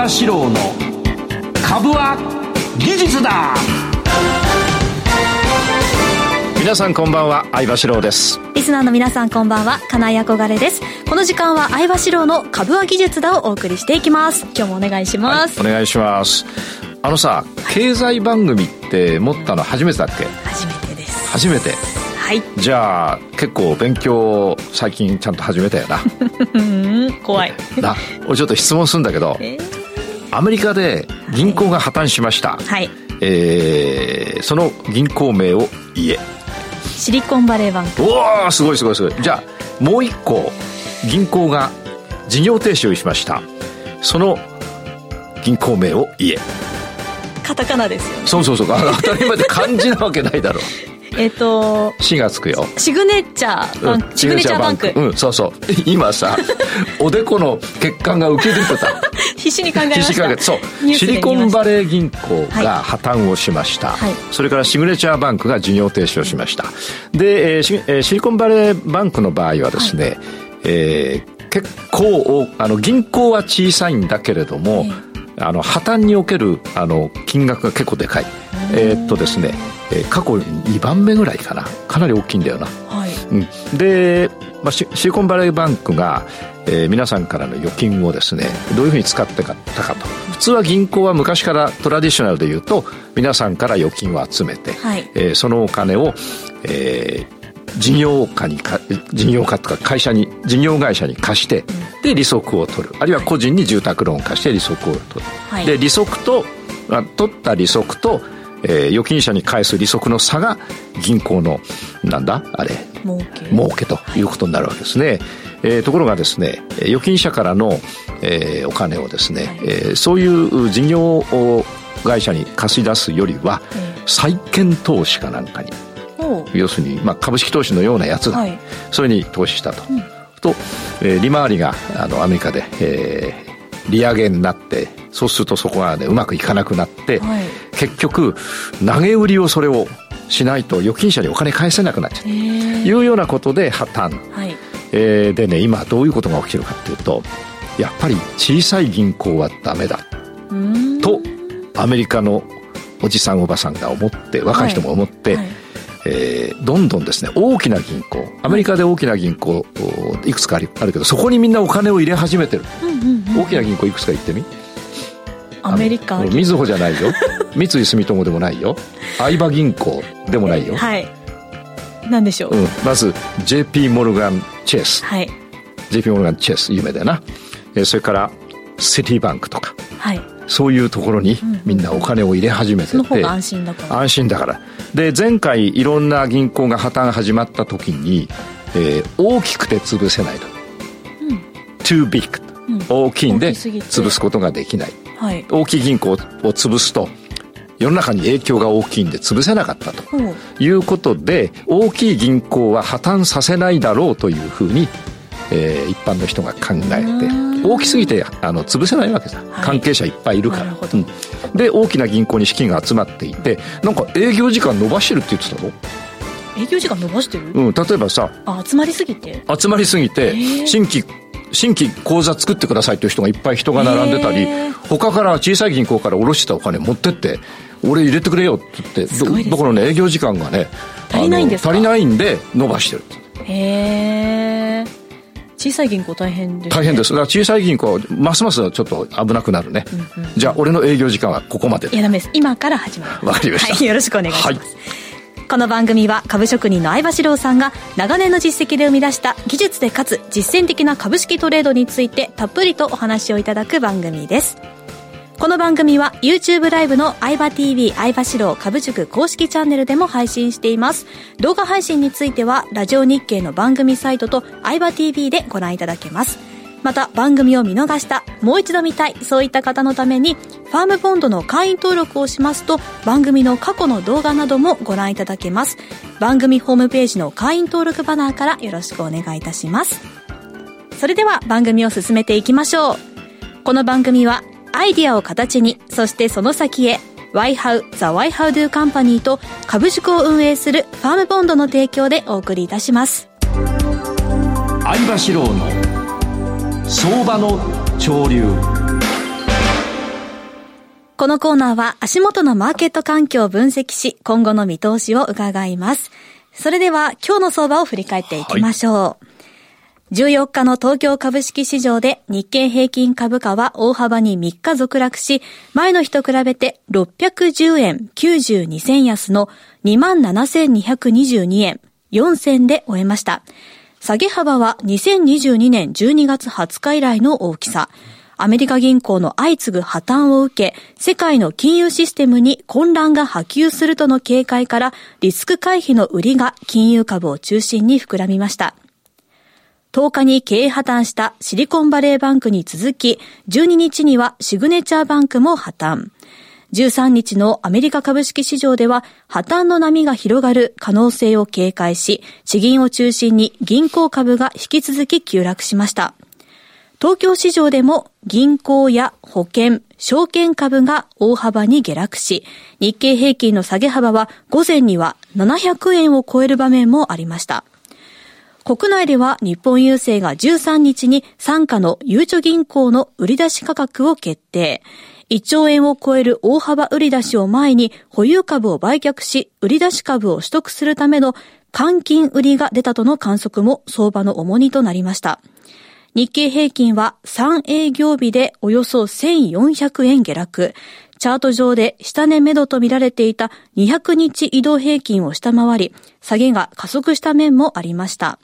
場志郎の株は技術だ。皆さんこんばんは相場志郎です。リスナーの皆さんこんばんは金井憧れです。この時間は相場志郎の株は技術だをお送りしていきます。今日もお願いします、はい、お願いします。あのさ、経済番組って持ったの初めてだっけ？初めてです。初めて。はい。じゃあ結構勉強最近ちゃんと始めたよな。怖い。な俺ちょっと質問するんだけど、えー、アメリカで銀行が破綻しました、はい、えー、その銀行名を言え。シリコンバレーバンク。おおすごいすごいすごい。じゃあもう一個銀行が事業停止をしました。その銀行名を言え。カタカナですよね。そうそうそう。当たり前で漢字なわけないだろ。う えっと「し」がつくよ。シグネチャーバンク、うん、シグネチャーバンク。うんそうそう。今さ おでこの血管が浮き出てた必死に考えました。そう。シリコンバレー銀行が破綻をしました、はい、それからシグネチャーバンクが事業停止をしました。で、えーシえー、シリコンバレーバンクの場合はですね、はい、えー、結構あの銀行は小さいんだけれども、あの破綻におけるあの金額が結構でかい。えー、っとですね、えー、過去2番目ぐらいかな。かなり大きいんだよな、はい。うん、で、まあ、シリコンバレーバンクが、えー、皆さんからの預金をですねどういうふうに使ってたかと。普通は銀行は昔からトラディショナルで言うと皆さんから預金を集めて、はい、えー、そのお金を、えー、事業家にか事業家とか会社に事業会社に貸して、で利息を取る。あるいは個人に住宅ローン貸して利息を取る、はい、で利息と取った利息と、えー、預金者に返す利息の差が銀行のなんだ？あれ儲け。儲けということになるわけですね、はい、えー、ところがですね預金者からの、えー、お金をですね、はい、えー、そういう事業会社に貸し出すよりは、債券投資かなんかに。要するに、まあ、株式投資のようなやつだ、はい、それに投資したと、うん、と、えー、利回りがあのアメリカで、えー、利上げになってそうするとそこがねうまくいかなくなって、はい、結局投げ売りをそれをしないと預金者にお金返せなくなっちゃう。というようなことで破綻、はい、えー、でね今どういうことが起きてるかっていうとやっぱり小さい銀行はダメだ。とアメリカのおじさんおばさんが思って若い人も思って、はい。はいえー、どんどんですね、大きな銀行、アメリカで大きな銀行、いくつかあるけど、そこにみんなお金を入れ始めてる。大きな銀行いくつか言ってみアメリカみずほじゃないよ。三井住友でもないよ。相葉銀行でもないよ。はい。なんでしょう。うん、まず、JP モルガン・チェス。はい。JP モルガン・チェス、有名だよな。えー、それから、シティバンクとか。はい。そういうところにみんなお金を入れ始めてて、うんうん、安心だから安心だからで前回いろんな銀行が破綻始まった時に、えー、大きくて潰せないと、うん、too big、うん、大きいんで潰すことができない、大きい銀行を潰すと世の中に影響が大きいんで潰せなかったということで大きい銀行は破綻させないだろうというふうにえー、一般の人が考えて大きすぎてあの潰せないわけさ、はい、関係者いっぱいいるから、うん、で大きな銀行に資金が集まっていてなんか営業時間伸ばしてるって言ってたの？営業時間伸ばしてる？うん。例えばさあ集まりすぎて。集まりすぎて新規新規口座作ってくださいという人がいっぱい人が並んでたり他から小さい銀行から下ろしたお金持ってって俺入れてくれよって言って、ね、だからね営業時間がね足りないんです足りないんで伸ばしてるへえ小さい銀行大変です、ね、大変です。だから小さい銀行はますますちょっと危なくなるね。うんうん、じゃあ、俺の営業時間はここまで。いや、ダメです。今から始まる。わかりました、はい。よろしくお願いします。はいこの番組は株職人の相場志郎さんが長年の実績で生み出した技術でかつ実践的な株式トレードについてたっぷりとお話をいただく番組です。この番組は YouTube ライブの相葉 TV 相場志郎株塾公式チャンネルでも配信しています。動画配信についてはラジオ日経の番組サイトと相葉 TV でご覧いただけます。また番組を見逃した、もう一度見たい、そういった方のために、ファームポンドの会員登録をしますと、番組の過去の動画などもご覧いただけます。番組ホームページの会員登録バナーからよろしくお願いいたします。それでは番組を進めていきましょう。この番組はアイディアを形に、そしてその先へ、YHOW The YHOW Do Company と株塾を運営するファームボンドの提供でお送りいたします。相場志郎の相場の潮流。このコーナーは足元のマーケット環境を分析し、今後の見通しを伺います。それでは今日の相場を振り返っていきましょう。はい、14日の東京株式市場で日経平均株価は大幅に3日続落し、前の日と比べて610円92銭安の27,222円4銭で終えました。下げ幅は2022年12月20日以来の大きさ。アメリカ銀行の相次ぐ破綻を受け、世界の金融システムに混乱が波及するとの警戒から、リスク回避の売りが金融株を中心に膨らみました。10日に経営破綻したシリコンバレーバンクに続き、12日にはシグネチャーバンクも破綻。13日のアメリカ株式市場では破綻の波が広がる可能性を警戒し、地銀を中心に銀行株が引き続き急落しました。東京市場でも銀行や保険、証券株が大幅に下落し、日経平均の下げ幅は午前には700円を超える場面もありました。国内では日本郵政が13日に参加のゆうちょ銀行の売り出し価格を決定。1兆円を超える大幅売り出しを前に保有株を売却し、売り出し株を取得するための換金売りが出たとの観測も相場の重荷となりました。日経平均は3営業日でおよそ1400円下落。チャート上で下値目処と見られていた200日移動平均を下回り、下げが加速した面もありました。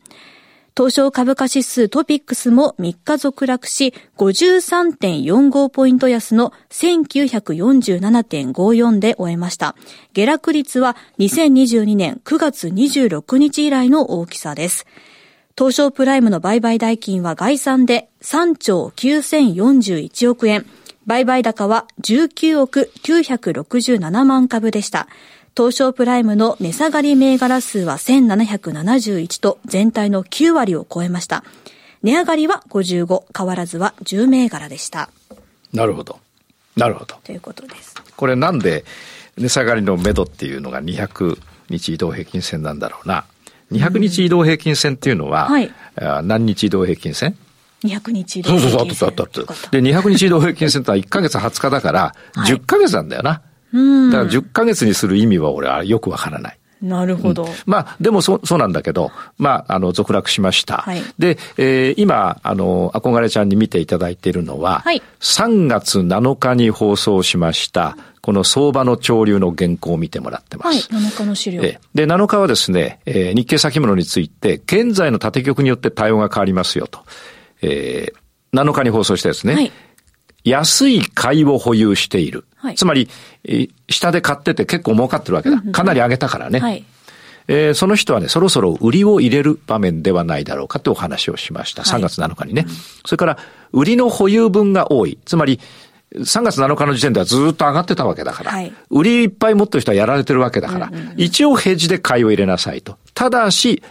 東証株価指数トピックスも3日続落し、53.45ポイント安の1947.54で終えました。下落率は2022年9月26日以来の大きさです。東証プライムの売買代金は概算で3兆9041億円。売買高は19億967万株でした。東証プライムの値下がり銘柄数は1771と全体の9割を超えました。値上がりは55、変わらずは10銘柄でした。なるほど。なるほど。ということです。これなんで値下がりの目処っていうのが200日移動平均線なんだろうな。200日移動平均線っていうのは、はい、何日移動平均線？200日移動平均線。そうそうそう、あったあった。で、200日移動平均線ってのは1ヶ月20日だから、10ヶ月なんだよな。はい、だから10ヶ月にする意味は俺はよくわからない。なるほど。うん、まあ、でもそ、そうなんだけど、まあ、あの、続落しました。はい、で、えー、今、あの、憧れちゃんに見ていただいているのは、はい、3月7日に放送しました、この相場の潮流の原稿を見てもらってます。はい、7日の資料。で、7日はですね、えー、日経先物について、現在の縦局によって対応が変わりますよと。えー、7日に放送したですね。はい、安い買いを保有している。はい、つまり、えー、下で買ってて結構儲かってるわけだ。かなり上げたからね。はいえー、その人はね、そろそろ売りを入れる場面ではないだろうかってお話をしました。3月7日にね。はい、それから、売りの保有分が多い。つまり、3月7日の時点ではずっと上がってたわけだから、はい、売りいっぱい持ってる人はやられてるわけだから、一応ヘッジで買いを入れなさいと。ただし、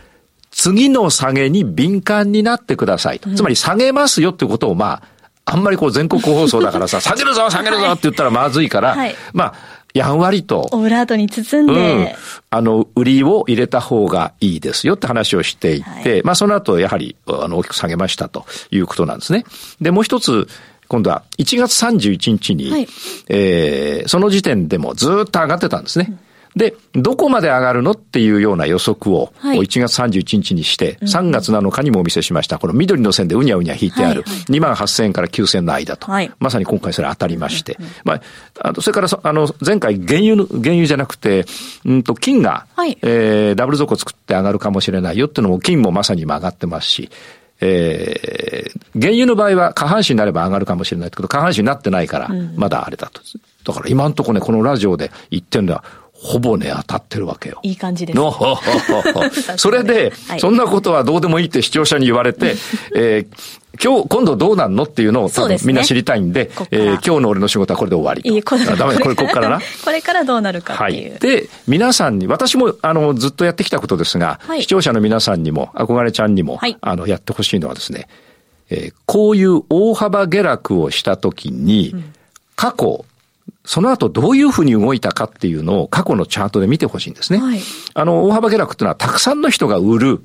次の下げに敏感になってくださいと。つまり下げますよってことをまあ、あんまりこう全国放送だからさ、下げるぞ下げるぞって言ったらまずいから、はい、まあ、やんわりと。オブラートに包んで、うん、あの、売りを入れた方がいいですよって話をしていて、はい、まあその後やはり、あの、大きく下げましたということなんですね。で、もう一つ、今度は1月31日に、はい、えー、その時点でもずっと上がってたんですね。うんで、どこまで上がるのっていうような予測を、1月31日にして、3月7日にもお見せしました。この緑の線でうにゃうにゃ引いてある、2万8000円から9000円の間と。まさに今回それ当たりまして。まあ、それから、あの、前回原油の、原油じゃなくて、うんと、金が、はい、えー、ダブル底作って上がるかもしれないよっていうのも、金もまさに今上がってますし、えー、原油の場合は下半身になれば上がるかもしれないけど、下半身になってないから、まだあれだと。だから今んとこね、このラジオで言ってるのは、ほぼね、当たってるわけよ。いい感じです、ね。それで、はい、そんなことはどうでもいいって視聴者に言われて、えー、今日、今度どうなんのっていうのを多分みんな知りたいんで、でね、えー、今日の俺の仕事はこれで終わりと。いいこれダメだ、これこっからな。これからどうなるかっていう。はい。で、皆さんに、私も、あの、ずっとやってきたことですが、はい、視聴者の皆さんにも、憧れちゃんにも、はい、あの、やってほしいのはですね、えー、こういう大幅下落をしたときに、うん、過去、その後どういうふうに動いたかっていうのを過去のチャートで見てほしいんですね。はい、あの、大幅下落っていうのはたくさんの人が売る。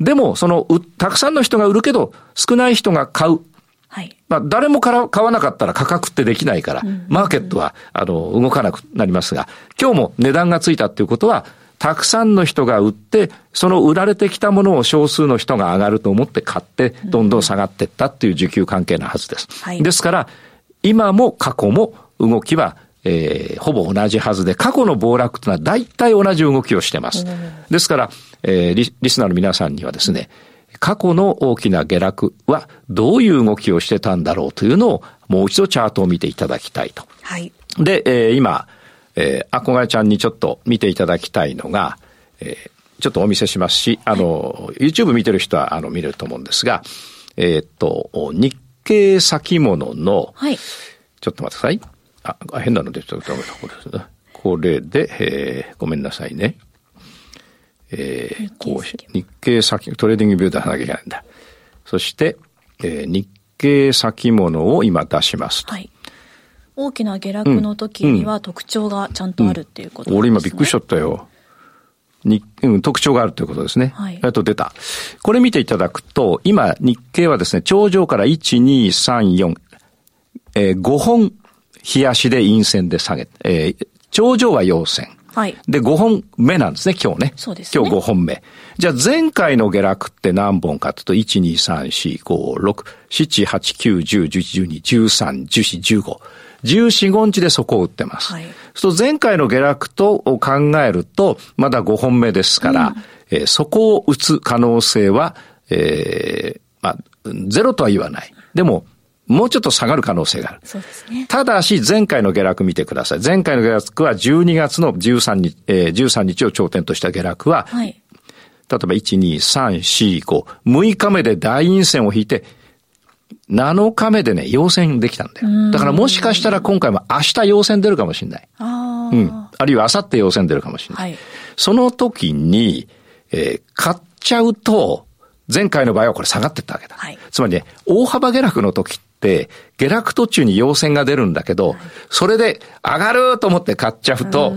でも、その、たくさんの人が売るけど、少ない人が買う。はい。まあ、誰もから買わなかったら価格ってできないから、マーケットは、あの、動かなくなりますが、今日も値段がついたっていうことは、たくさんの人が売って、その売られてきたものを少数の人が上がると思って買って、どんどん下がっていったっていう需給関係なはずです。はいですから、今も過去も動きは、えーほぼ同じはずで、過去の暴落というのは大体同じ動きをしてます。ですから、えーリリスナーの皆さんにはですね、過去の大きな下落はどういう動きをしてたんだろうというのをもう一度チャートを見ていただきたいと。はい。で、えー今、えー、憧れちゃんにちょっと見ていただきたいのが、えーちょっとお見せしますし、あの、YouTube 見てる人は、あの、見れると思うんですが、えーっと、日経先物の、はい。ちょっと待ってください。あ、あ変なの出ちゃった。これですね。これで、えーごめんなさいね。えーこうし日経先、トレーディングビュー出さなきゃいけないんだ。そして、えー日経先物を今出しますと。はい。大きな下落の時には特徴がちゃんとあるっていうことですね。俺今びっくりしちゃったよ。に、うん、特徴があるということですね。はいえっと、出た。これ見ていただくと、今、日経はですね、頂上から1、2、3、4、えー5本、冷やしで陰線で下げて、えー頂上は陽線。はい。で、5本目なんですね、今日ね。そうですね今日5本目。じゃあ前回の下落って何本かというと、1、2、3、4、5、6、7、8、9、10、11、12、13、14、15。14、5日でそこを打ってます。はいそう前回の下落と考えると、まだ5本目ですから、えーそこを打つ可能性は、えーまあ、ゼロとは言わない。でも、もうちょっと下がる可能性がある。そうですね。ただし、前回の下落見てください。前回の下落は12月の13日、えー13日を頂点とした下落は、はい。例えば1、2、3、4、5、6日目で大陰線を引いて、7日目でね、陽線できたんだよ。だからもしかしたら今回も明日陽線出るかもしれない。ああ。うん。あるいは明後日陽線出るかもしれない。はい。その時に、えー買っちゃうと、前回の場合はこれ下がってったわけだ。はいつまりね、大幅下落の時って、下落途中に陽線が出るんだけど、それで上がると思って買っちゃうと、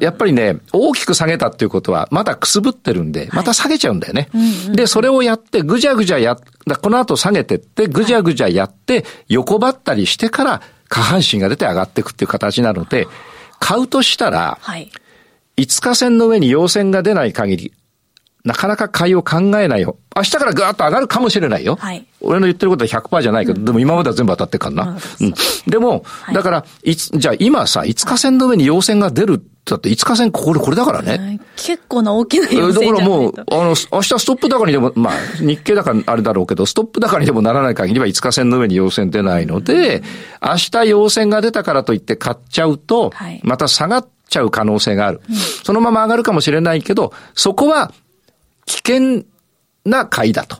やっぱりね、大きく下げたっていうことは、まだくすぶってるんで、また下げちゃうんだよね。で、それをやって、ぐじゃぐじゃやこの後下げてって、ぐじゃぐじゃやって、横ばったりしてから、下半身が出て上がっていくっていう形なので、買うとしたら、はい。5日線の上に陽線が出ない限り、なかなか買いを考えないよ。明日からぐーっと上がるかもしれないよ。はい俺の言ってることは100%じゃないけど、でも今までは全部当たってっからな。うん。でも、いだから、いつ、じゃあ今さ、5日線の上に陽線が出るだって5日線これ、これだからね。はい結構な大きなえだ要請じゃないからもうと、あの、明日ストップ高にでも、まあ、日経だからあれだろうけど、ストップ高にでもならない限りは5日線の上に陽線出ないので、明日陽線が出たからといって買っちゃうとはい、また下がっちゃう可能性がある。そのまま上がるかもしれないけど、そこは危険な買いだと。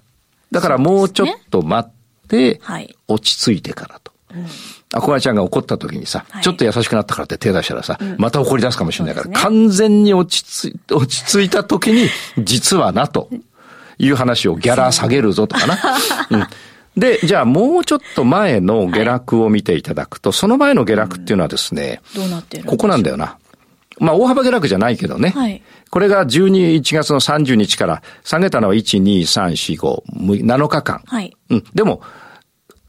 だからもうちょっと待ってはい、落ち着いてからと。あこがちゃんが怒った時にさ、はい。ちょっと優しくなったからって手出したらさ、また怒り出すかもしれないから、ね。完全に落ち着い、落ち着いた時に、実はな、という話をギャラ下げるぞとかな。うん。で、じゃあもうちょっと前の下落を見ていただくと、その前の下落っていうのはですね、どうなってるんでしょう？ここなんだよな。まあ、大幅下落じゃないけどね。はいこれが12、1月の30日から下げたのは1、2、3、4、5、7日間。はい。うん。でも、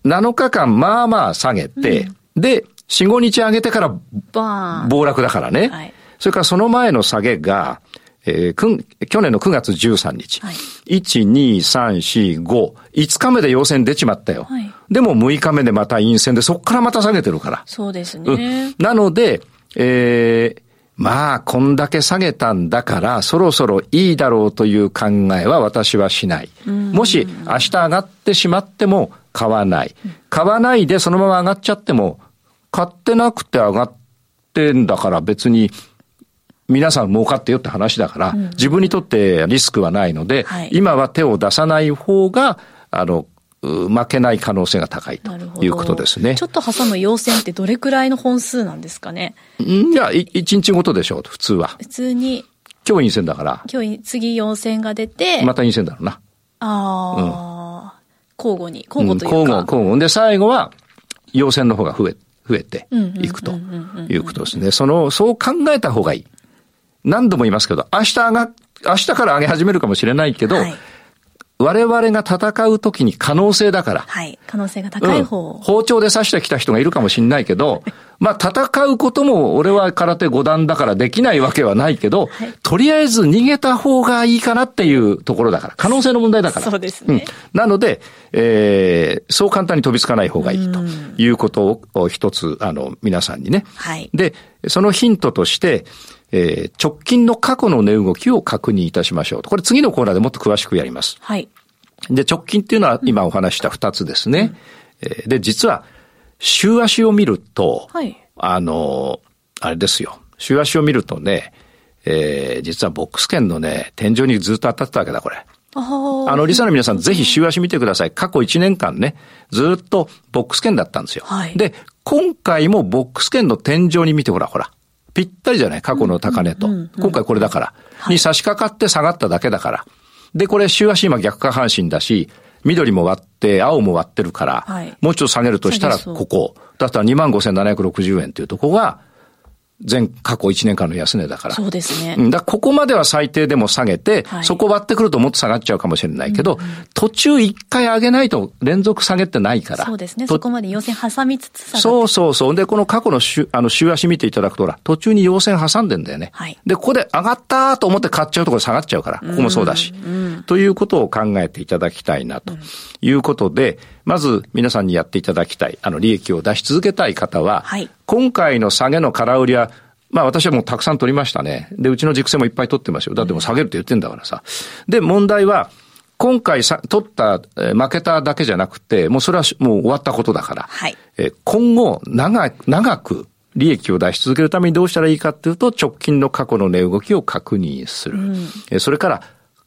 7日間、まあまあ下げて、で、4、5日上げてからバーン。暴落だからね。はいそれからその前の下げが、えー去年の9月13日。はい1、2、3、4、5。5日目で陽線出ちまったよ。はいでも6日目でまた陰線で、そっからまた下げてるから。そうですうんね。なので、えーまあ、こんだけ下げたんだから、そろそろいいだろうという考えは私はしない。もし、明日上がってしまっても買わない。買わないでそのまま上がっちゃっても、買ってなくて上がってんだから別に、皆さん儲かってよって話だから、自分にとってリスクはないので、はい今は手を出さない方が、あの、う負けない可能性が高いと。いうことですね。ちょっと挟む要線ってどれくらいの本数なんですかね？んい一日ごとでしょう、普通は。普通に、今日陰線だから、今日次要線が出て、また陰線だろうな。ああ、交互に、うん交互というか。交互、交互。で、最後は、陽線の方が増え、増えてうんうんうんうんいくということですね。その、そう考えた方がいい。何度も言いますけど、明日上が、明日から上げ始めるかもしれないけど、はい我々が戦う時に可能性だから。はい。可能性が高い方、うん、包丁で刺してきた人がいるかもしれないけど、まあ戦うことも俺は空手五段だからできないわけはないけど、はい、とりあえず逃げた方がいいかなっていうところだから。可能性の問題だから。そうですね。うん、なので、えー、そう簡単に飛びつかない方がいいということを一つ、あの、皆さんにね。はい。で、そのヒントとして、えー、直近の過去の値動きを確認いたしましょうと。これ次のコーナーでもっと詳しくやります。はい。で、直近っていうのは今お話した二つですね。うん、で、実は、週足を見ると、はい、あの、あれですよ。週足を見るとね、えー、実はボックス圏のね、天井にずっと当たってたわけだ、これ。あの、リサの皆さん、ぜひ週足見てください。過去1年間ね、ずっとボックス圏だったんですよ。はい、で、今回もボックス圏の天井に見てほら、ほら。ぴったりじゃない？過去の高値と。今回これだから。に差し掛かって下がっただけだから。で、これ週足今逆下半身だし、緑も割って、青も割ってるから、はい、もうちょっと下げるとしたらここ。だったら25,760円っていうとこが、前過去1年間の安値だから。そうですね。だここまでは最低でも下げて、はい、そこ割ってくるともっと下がっちゃうかもしれないけど、うんうん、途中1回上げないと連続下げってないから。そうですね。そこまで陽線挟みつつ下がそうそうそう。で、この過去の週、あの、週足見ていただくと、ほら、途中に陽線挟んでんだよね。はい。で、ここで上がったと思って買っちゃうところ下がっちゃうから、ここもそうだし。うんうん、ということを考えていただきたいな、ということで、まず皆さんにやっていただきたい、あの、利益を出し続けたい方は、はい、今回の下げの空売りは、まあ私はもうたくさん取りましたね。で、うちの軸線もいっぱい取ってますよ。だってもう下げるって言ってんだからさ。で、問題は、今回さ、取った、え負けただけじゃなくて、もうそれはもう終わったことだから。はい。え今後、長、長く利益を出し続けるためにどうしたらいいかっていうと、直近の過去の値動きを確認する。うん、えそれから、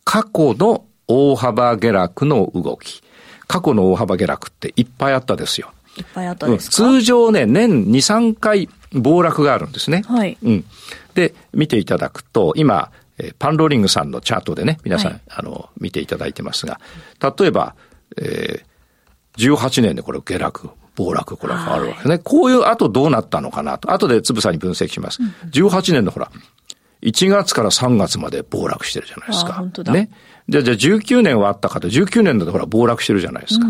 過去の大幅下落の動き。過去の大幅下落っていっぱいあったですよ。いっぱいあったですか、通常ね、年2、3回暴落があるんですね。はい。うん。で、見ていただくと、今、えー、パンローリングさんのチャートでね、皆さん、はい、あの、見ていただいてますが、例えば、えー、18年でこれ下落、暴落、これがあるわけですね。はい、こういう後どうなったのかなと。後でつぶさに分析します。うん、18年のほら、1月から3月まで暴落してるじゃないですか。本当だ。ね。じゃあ、じゃあ19年はあったかと、19年だとほら暴落してるじゃないですか。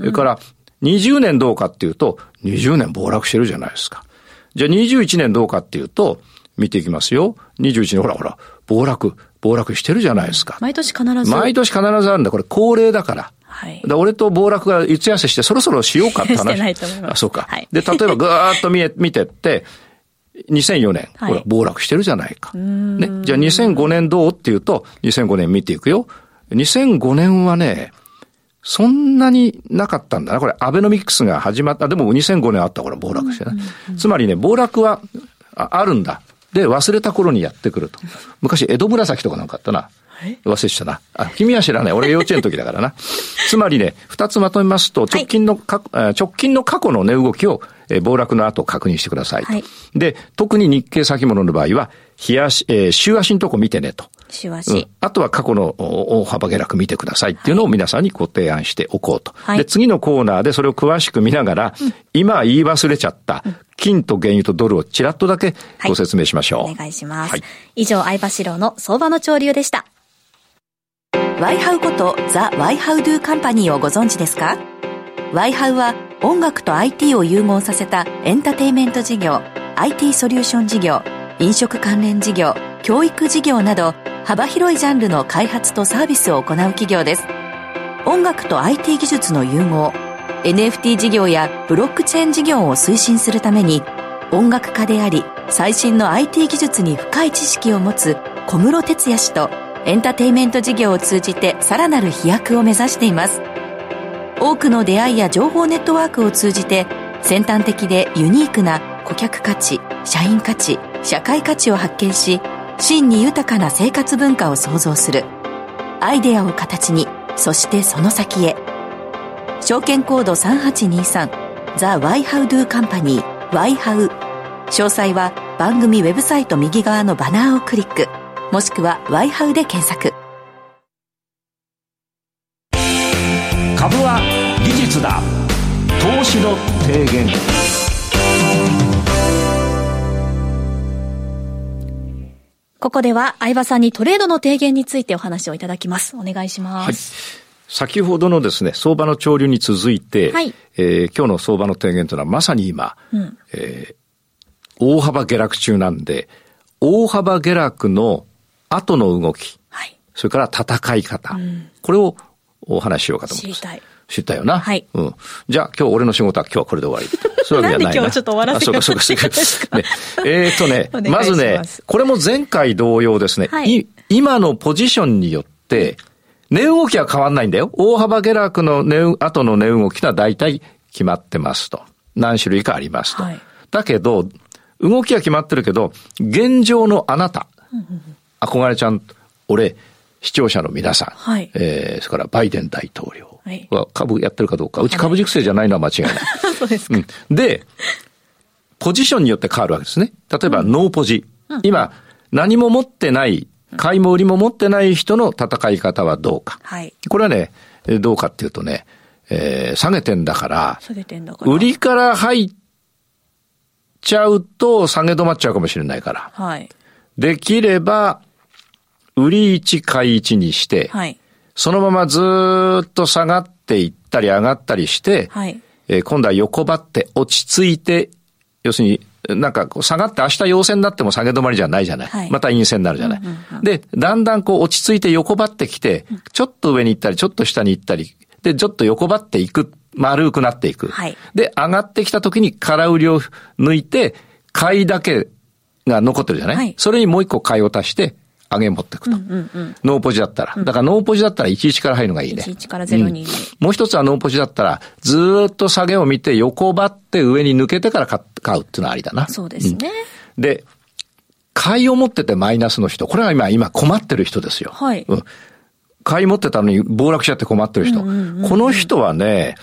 それから、20年どうかっていうと、20年暴落してるじゃないですか。じゃあ21年どうかっていうと、見ていきますよ。21年、ほらほら、暴落、暴落してるじゃないですか。毎年必ず。毎年必ずあるんだ。これ恒例だから。はい。だ俺と暴落が打ち合わせしてそろそろしようかって話。してないと思います。あ、そうか。はい。で、例えばぐーっと見え、見てって、2004年、はい、ほら、暴落してるじゃないか。ね。じゃあ2005年どう？っていうと、2005年見ていくよ。2005年はね、そんなになかったんだな。これ、アベノミクスが始まった。でも2005年あったから暴落してね。つまりね、暴落はあるんだ。で、忘れた頃にやってくると。昔、江戸紫とかなんかあったな。忘れしたな。あ、君は知らない。俺幼稚園の時だからな。つまりね、二つまとめますと、直近のか、はい、直近の過去の値動きを、え暴落の後確認してくださいと。はい、で、特に日経先物の場合は、日足、えー、週足のとこ見てねと。週足、うん。あとは過去の大幅下落見てくださいっていうのを皆さんにご提案しておこうと。はい、で、次のコーナーでそれを詳しく見ながら、うん、今言い忘れちゃった、金と原油とドルをちらっとだけご説明しましょう。はい、お願いします。はい、以上、相場志郎の相場の潮流でした。ワイハウことザ・ワイハウドゥカンパニーをご存知ですか？ワイハウは音楽と IT を融合させたエンターテイメント事業、IT ソリューション事業、飲食関連事業、教育事業など幅広いジャンルの開発とサービスを行う企業です。音楽と IT 技術の融合、NFT 事業やブロックチェーン事業を推進するために音楽家であり最新の IT 技術に深い知識を持つ小室哲哉氏とエンターテイメント事業を通じてさらなる飛躍を目指しています。多くの出会いや情報ネットワークを通じて先端的でユニークな顧客価値、社員価値、社会価値を発見し真に豊かな生活文化を創造する。アイデアを形にそしてその先へ。証券コード3823ザ・ワイハウドゥカンパニーワイハウ。詳細は番組ウェブサイト右側のバナーをクリック。もしくはワイハウで検索。株は技術だ。投資の提言。ここでは相葉さんにトレードの提言についてお話をいただきます。お願いします。先ほどのですね、相場の潮流に続いて、はい。えー今日の相場の提言というのはまさに今、えー大幅下落中なんで、大幅下落の後の動き、はい。それから戦い方、これをお話ししようかと思います。知りたい。知ったよな？はいうん。じゃあ今日俺の仕事は今日はこれで終わり。そういうわけじゃないな。なんで今日ちょっと終わらせようあそうかそうかそう か。ね、えーっとねま、すまずね、これも前回同様ですね、はいい今のポジションによって、値動きは変わんないんだよ。大幅下落の値動後の値動きとは大体決まってますと。何種類かありますと。はいだけど、動きは決まってるけど、現状のあなた、憧れちゃん、俺、視聴者の皆さん、はいえーそれからバイデン大統領は株やってるかどうか、うち株熟成じゃないのは間違いない。そうですか。うんで、ポジションによって変わるわけですね。例えば、ノーポジ。今、何も持ってない、買いも売りも持ってない人の戦い方はどうか。はい。これはね、えーどうかっていうとね、えー下げてんだから、下げてんだから。売りから入っちゃうと下げ止まっちゃうかもしれないから。はい。できれば、売り1買い1にして、はい。そのままずーっと下がっていったり上がったりして、はい。えー今度は横ばって落ち着いて、要するに、なんか下がって明日陽線になっても下げ止まりじゃないじゃない。はいまた陰線になるじゃない。で、だんだんこう落ち着いて横ばってきて、ちょっと上に行ったり、ちょっと下に行ったり、で、ちょっと横ばっていく、丸くなっていく。はいで、上がってきた時に空売りを抜いて、買いだけが残ってるじゃない、はいそれにもう一個買いを足して、上げ持っていくと。ノーポジだったら。だからノーポジだったら11から入るのがいいね。11から0に。もう一つはノーポジだったら、ずーっと下げを見て横ばって上に抜けてから買買うっていうのはありだな。そうですね。で、買いを持っててマイナスの人。これが今、今困ってる人ですよ。はいうん。買い持ってたのに暴落しちゃって困ってる人。この人はね、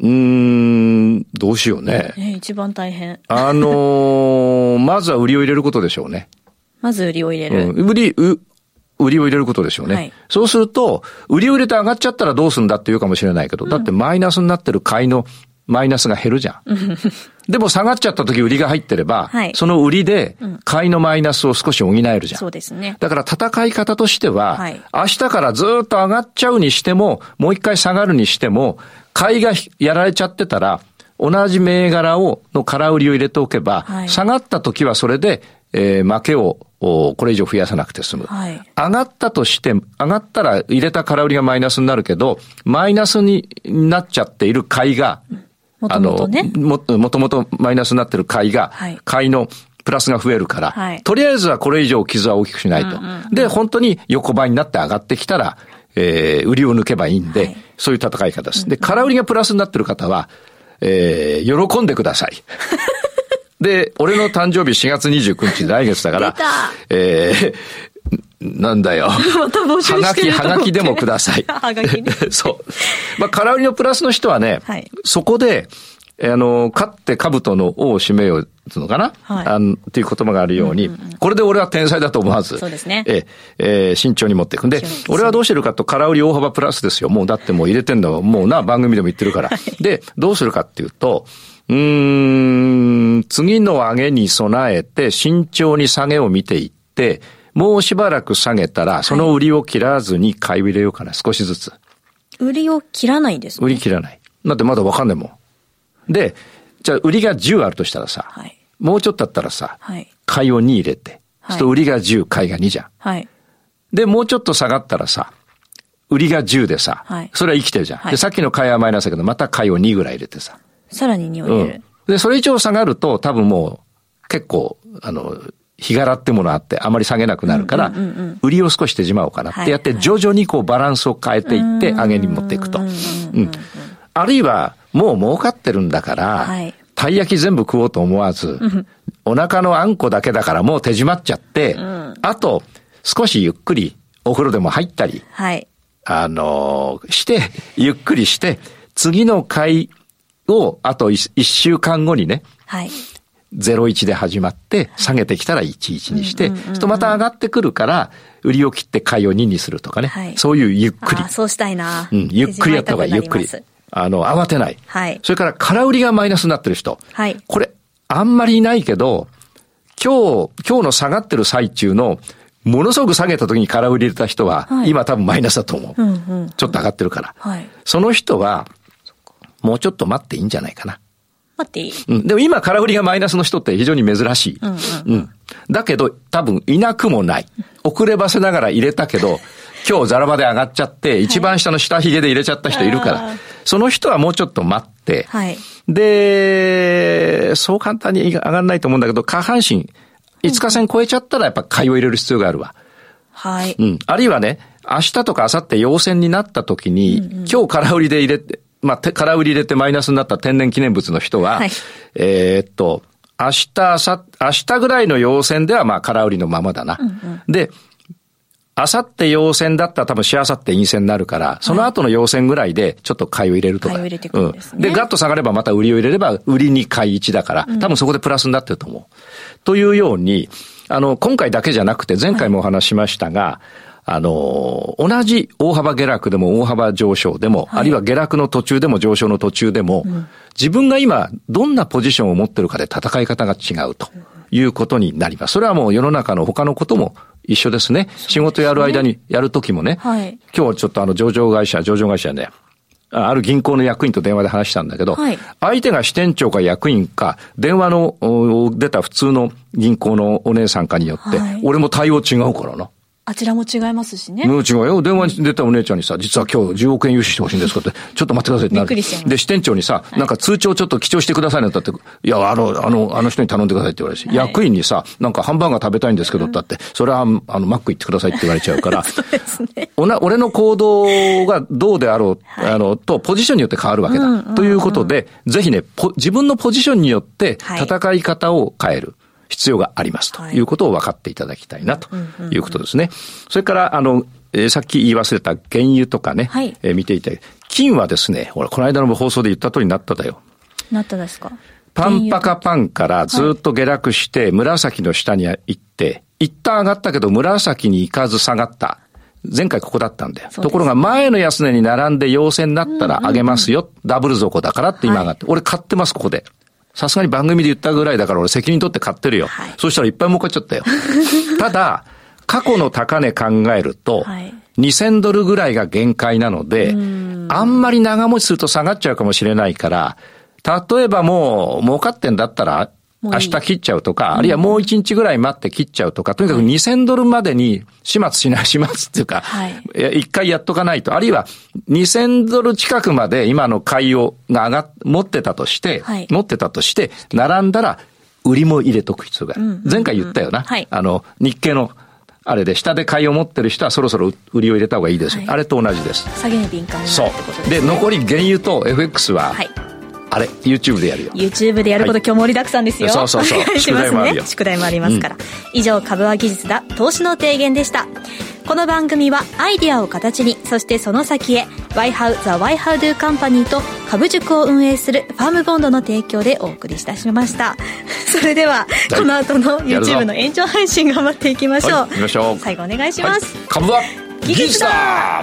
うーん、どうしようね。ね一番大変。あのーまずは売りを入れることでしょうね。まず売りを入れる。うん、売り、う売りを入れることでしょうね。はいそうすると、売りを入れて上がっちゃったらどうすんだって言うかもしれないけど、だってマイナスになってる買いのマイナスが減るじゃん。でも下がっちゃった時売りが入ってれば、はいその売りで買いのマイナスを少し補えるじゃん。そうですね。だから戦い方としては、はい明日からずっと上がっちゃうにしても、もう一回下がるにしても、買いがやられちゃってたら、同じ銘柄を、の空売りを入れておけば、はい下がった時はそれで、えー負けを、おこれ以上増やさなくて済む。はい上がったとして、上がったら入れた空売りがマイナスになるけど、マイナスになっちゃっている買いが、もともとね。あのも、もともとマイナスになってる買いが、はい買いのプラスが増えるから、はいとりあえずはこれ以上傷は大きくしないと。で、本当に横ばいになって上がってきたら、えー売りを抜けばいいんで、はいそういう戦い方です。で、空売りがプラスになってる方は、えー喜んでください。で、俺の誕生日4月29日 来月だからえーなんだよ。また募集はがき、してると思ってはがきでもください。はがきねそう。まあ、空売りのプラスの人はね、はいそこで、えーあの、勝って兜の王を締めようっていうのかな、はいあのっていう言葉があるように、これで俺は天才だと思わず、そうですねえーえー慎重に持っていくんで俺はどうしてるかと空売り大幅プラスですよ。もうだってもう入れてんだわ。もうな、番組でも言ってるから。で、どうするかっていうと、うーん、次の上げに備えて慎重に下げを見ていって、もうしばらく下げたら、その売りを切らずに買い入れようかな、少しずつ。売りを切らないんですね。売り切らない。だってまだわかんないもん。で、じゃあ売りが10あるとしたらさ、はい。もうちょっとだったらさ、はい。買いを2入れて、はいと売りが10、買いが2じゃん。はい。で、もうちょっと下がったらさ、売りが10でさ、はいそれは生きてるじゃん。はいで、さっきの買いはマイナスだけど、また買いを2ぐらい入れてさ。さらに2をうん入れる。。で、それ以上下がると、多分もう、結構、あの、日柄ってものあって、あまり下げなくなるから、売りを少し手締まおうかなってやって、徐々にこうバランスを変えていって、上げに持っていくと。うん。あるいは、もう儲かってるんだから、はいたい焼き全部食おうと思わず、お腹のあんこだけだからもう手締まっちゃって、あと、少しゆっくりお風呂でも入ったり、はい。あのーして、ゆっくりして、次の回を、あと一一週間後にね、はい。01で始まって、下げてきたら11にして、とまた上がってくるから、売りを切って買いを2にするとかね。はいそういうゆっくりそうしたいな。うん、ゆっくりやった方がゆっくり。あの、慌てない。はいそれから、空売りがマイナスになってる人。はいこれ、あんまりいないけど、今日、今日の下がってる最中のものすごく下げた時に空売り入れた人は、はい今多分マイナスだと思う。うんうん。ちょっと上がってるから。はい。その人は、もうちょっと待っていいんじゃないかな。待っていい？うん。でも今空売りがマイナスの人って非常に珍しい。うんうんうん。だけど、多分いなくもない。遅ればせながら入れたけど、今日ザラバで上がっちゃって、一番下の下髭で入れちゃった人いるから、あーその人はもうちょっと待って、はい。で、そう簡単に上がらないと思うんだけど、下半身、5日線超えちゃったらやっぱ買いを入れる必要があるわ。はい。うん。あるいはね、明日とか明後日陽線になった時に、今日空売りで入れて、まあ、て空売り入れてマイナスになった天然記念物の人は、はいえーっと、明日、明後明日ぐらいの陽線ではまあ空売りのままだな。で、明後日陽線だったら多分しあさって陰線になるから、その後の陽線ぐらいでちょっと買いを入れるとか。買いを入れていくんですね。うん。で、ガッと下がればまた売りを入れれば、売りに買い1だから、多分そこでプラスになってると思う。というように、あの、今回だけじゃなくて、前回もお話ししましたが、あの、同じ大幅下落でも大幅上昇でも、はい。あるいは下落の途中でも上昇の途中でも、自分が今どんなポジションを持ってるかで戦い方が違うということになります。それはもう世の中の他のことも一緒ですね。仕事やる間にやるときもね、はい今日ちょっとあの上場会社、上場会社ね、あある銀行の役員と電話で話したんだけど、はい相手が支店長か役員か、電話のお出た普通の銀行のお姉さんかによって、はい俺も対応違うからな。あちらも違いますしね。違うよ。電話に出たお姉ちゃんにさ、実は今日10億円融資してほしいんですかって、ちょっと待ってくださいってなる。びっくりしちゃいますで、支店長にさ、なんか通帳ちょっと記帳してくださいねって言って、いや、あの、あの、あの人に頼んでくださいって言われるし、はい役員にさ、なんかハンバーガー食べたいんですけどって言って、それは、あの、マック行ってくださいって言われちゃうから、ですね。おな俺の行動がどうであろう、あの、と、ポジションによって変わるわけだ。ということで、ぜひね、ポ自分のポジションによってはい戦い方を変える。必要がありますとはいいうことを分かっていただきたいなということですね。それから、あの、えーさっき言い忘れた原油とかね、はいえー見ていて、金はですね、ほら、この間の放送で言った通りになっただよ。なったですか？パンパカパンからずっと下落して、紫の下に行って、一旦上がったけど紫に行かず下がった。前回ここだったんだよ。ところが前の安値に並んで陽線になったら上げますよ。ダブル底だからって今上がって。俺買ってます、ここで。さすがに番組で言ったぐらいだから俺責任取って買ってるよ。はいそしたらいっぱい儲かっちゃったよ。ただ、過去の高値考えると、はい2000ドルぐらいが限界なので、あんまり長持ちすると下がっちゃうかもしれないから、例えばもう儲かってんだったら、いい明日切っちゃうとか、あるいはもう1日ぐらい待って切っちゃうとか、とにかく2000ドルまでに始末しない、始末っていうか、はい一回やっとかないと、あるいは2000ドル近くまで今の買いをが上がっ、持ってたとして、はい持ってたとして、並んだら売りも入れとく必要がある。前回言ったよな。はいあの、日経の、あれで、下で買いを持ってる人はそろそろ売りを入れた方がいいですよ。はいあれと同じです。下げに敏感になそるってことう。で、ですね。残り原油と FX は、はい。あれ、YouTube でやるよ。YouTube でやること、はい今日盛りだくさんですよ。そうそうそうお願いしますね。宿題もありますから。以上、株は技術だ、投資の提言でした。この番組はアイディアを形に、そしてその先へ、YHOW The YHOW Company と株塾を運営するファームボンドの提供でお送りいたしました。それでは、いこの後の YouTube の延長配信頑張っていきましょう。はい行きましょう最後お願いします。はい株は技術だ